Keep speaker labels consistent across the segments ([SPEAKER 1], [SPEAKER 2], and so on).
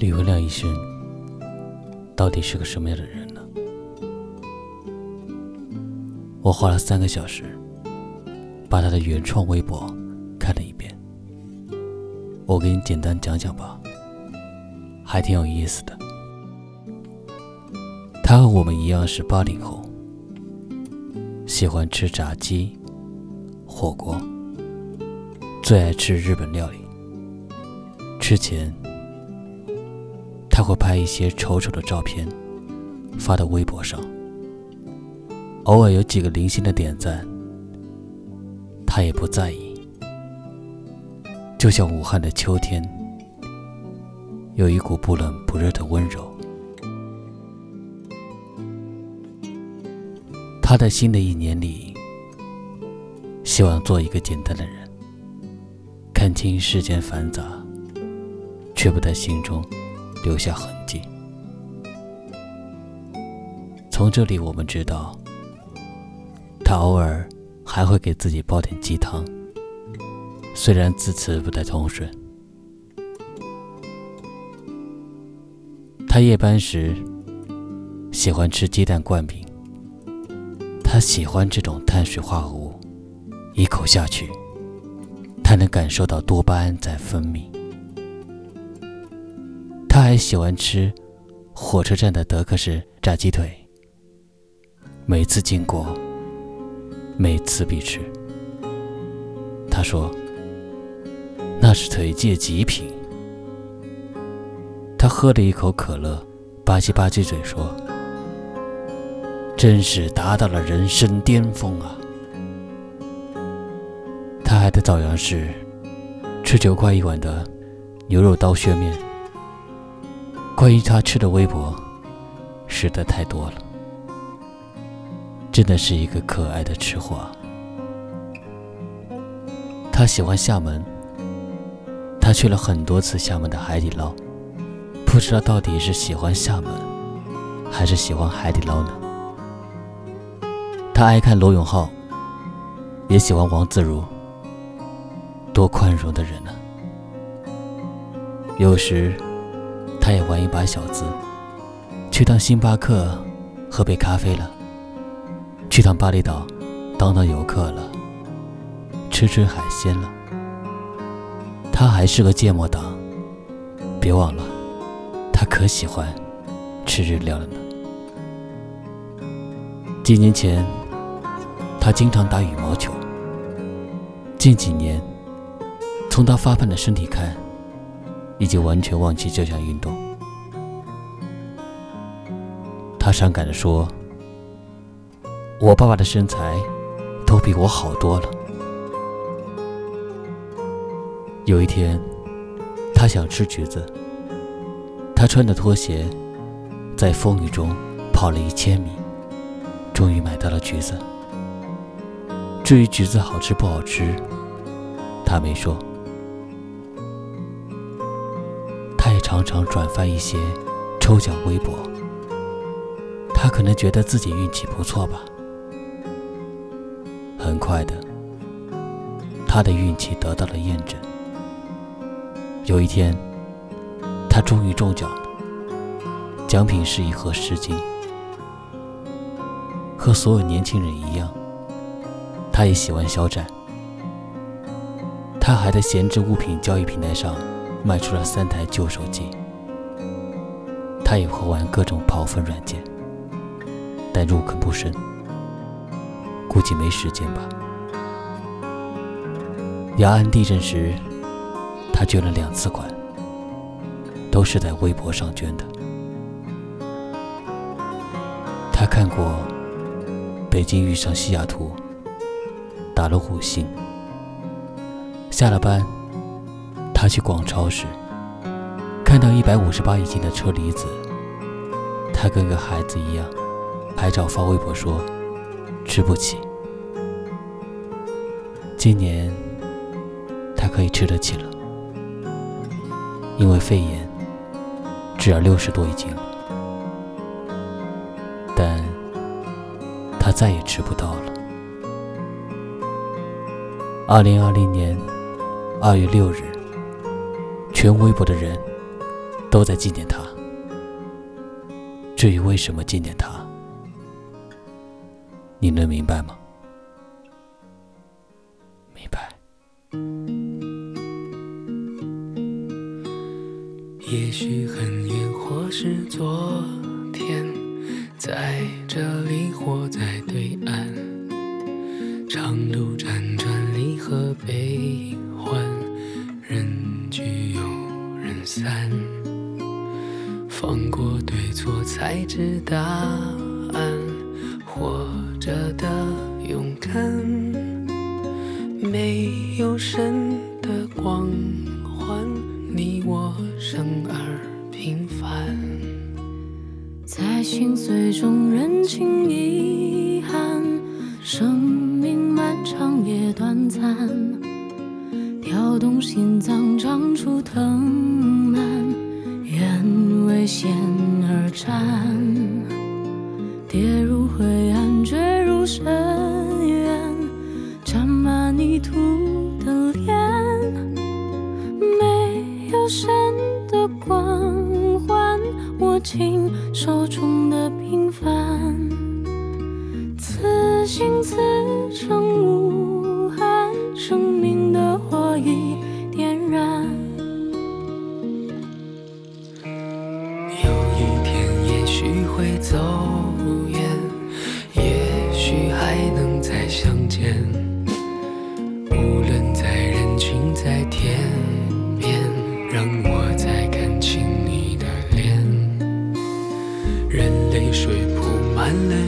[SPEAKER 1] 李文亮医生到底是个什么样的人呢？我花了三个小时把他的原创微博看了一遍，我给你简单讲讲吧，还挺有意思的。他和我们一样是八零后，喜欢吃炸鸡、火锅，最爱吃日本料理。之前。他会拍一些丑丑的照片，发到微博上。偶尔有几个零星的点赞，他也不在意。就像武汉的秋天，有一股不冷不热的温柔。他在新的一年里，希望做一个简单的人，看清世间繁杂，却不在心中。留下痕迹。从这里我们知道，他偶尔还会给自己煲点鸡汤，虽然字词不太通顺。他夜班时喜欢吃鸡蛋灌饼，他喜欢这种碳水化合物，一口下去，他能感受到多巴胺在分泌。他还喜欢吃火车站的德克士炸鸡腿，每次经过，每次必吃。他说：“那是腿界极品。”他喝了一口可乐，吧唧吧唧嘴说：“真是达到了人生巅峰啊！”他还在枣阳市吃九块一碗的牛肉刀削面。关于他吃的微博，实在太多了，真的是一个可爱的吃货。他喜欢厦门，他去了很多次厦门的海底捞，不知道到底是喜欢厦门，还是喜欢海底捞呢？他爱看罗永浩，也喜欢王自如，多宽容的人呢。有时。他也玩一把小资，去趟星巴克喝杯咖啡了，去趟巴厘岛当当游客了，吃吃海鲜了。他还是个芥末党，别忘了，他可喜欢吃日料了呢。几年前，他经常打羽毛球。近几年，从他发胖的身体看。已经完全忘记这项运动。他伤感地说：“我爸爸的身材都比我好多了。”有一天，他想吃橘子，他穿着拖鞋，在风雨中跑了一千米，终于买到了橘子。至于橘子好吃不好吃，他没说。常常转发一些抽奖微博，他可能觉得自己运气不错吧。很快的，他的运气得到了验证。有一天，他终于中奖了，奖品是一盒湿巾。和所有年轻人一样，他也喜欢肖战。他还在闲置物品交易平台上。卖出了三台旧手机，他也会玩各种跑分软件，但入坑不深，估计没时间吧。雅安地震时，他捐了两次款，都是在微博上捐的。他看过北京遇上西雅图，打了五星，下了班。他去逛超市，看到一百五十八一斤的车厘子，他跟个孩子一样，拍照发微博说吃不起。今年他可以吃得起了，因为肺炎，只要六十多一斤了，但他再也吃不到了。二零二零年二月六日。全微博的人都在纪念他。至于为什么纪念他，你能明白吗？明白。
[SPEAKER 2] 也许很远，或是昨天，在这里或在对岸，长路辗转，离合悲欢，人散。放过对错，才知答案。活着的勇敢，没有神的光环，你我生而平凡。
[SPEAKER 3] 在心碎中认清遗憾，生命漫长也短暂，跳动心脏长出藤蔓。愿为险而战，跌入灰暗，坠入深渊，沾满泥土的脸，没有神的光环，握紧手中的平凡，此心此生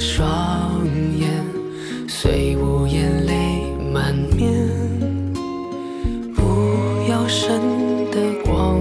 [SPEAKER 2] 双眼，虽无言泪满面。不要神的光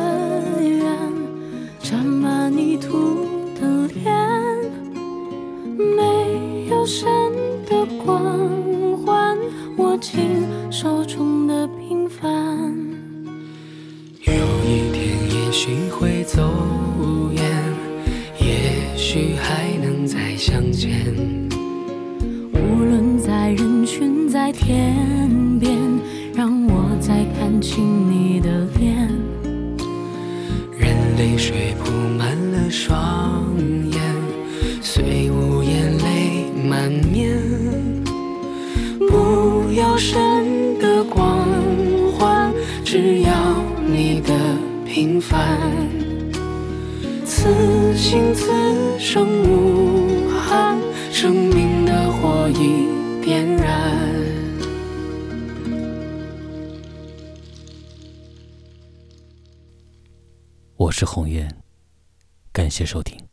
[SPEAKER 2] 许还能再相见。
[SPEAKER 3] 无论在人群，在天边，让我再看清你的脸。
[SPEAKER 2] 任泪水铺满了双眼，虽无言泪满面。不要神的光环，只要你的。平凡，此心此生无憾，生命的火已点燃。
[SPEAKER 1] 我是红颜，感谢收听。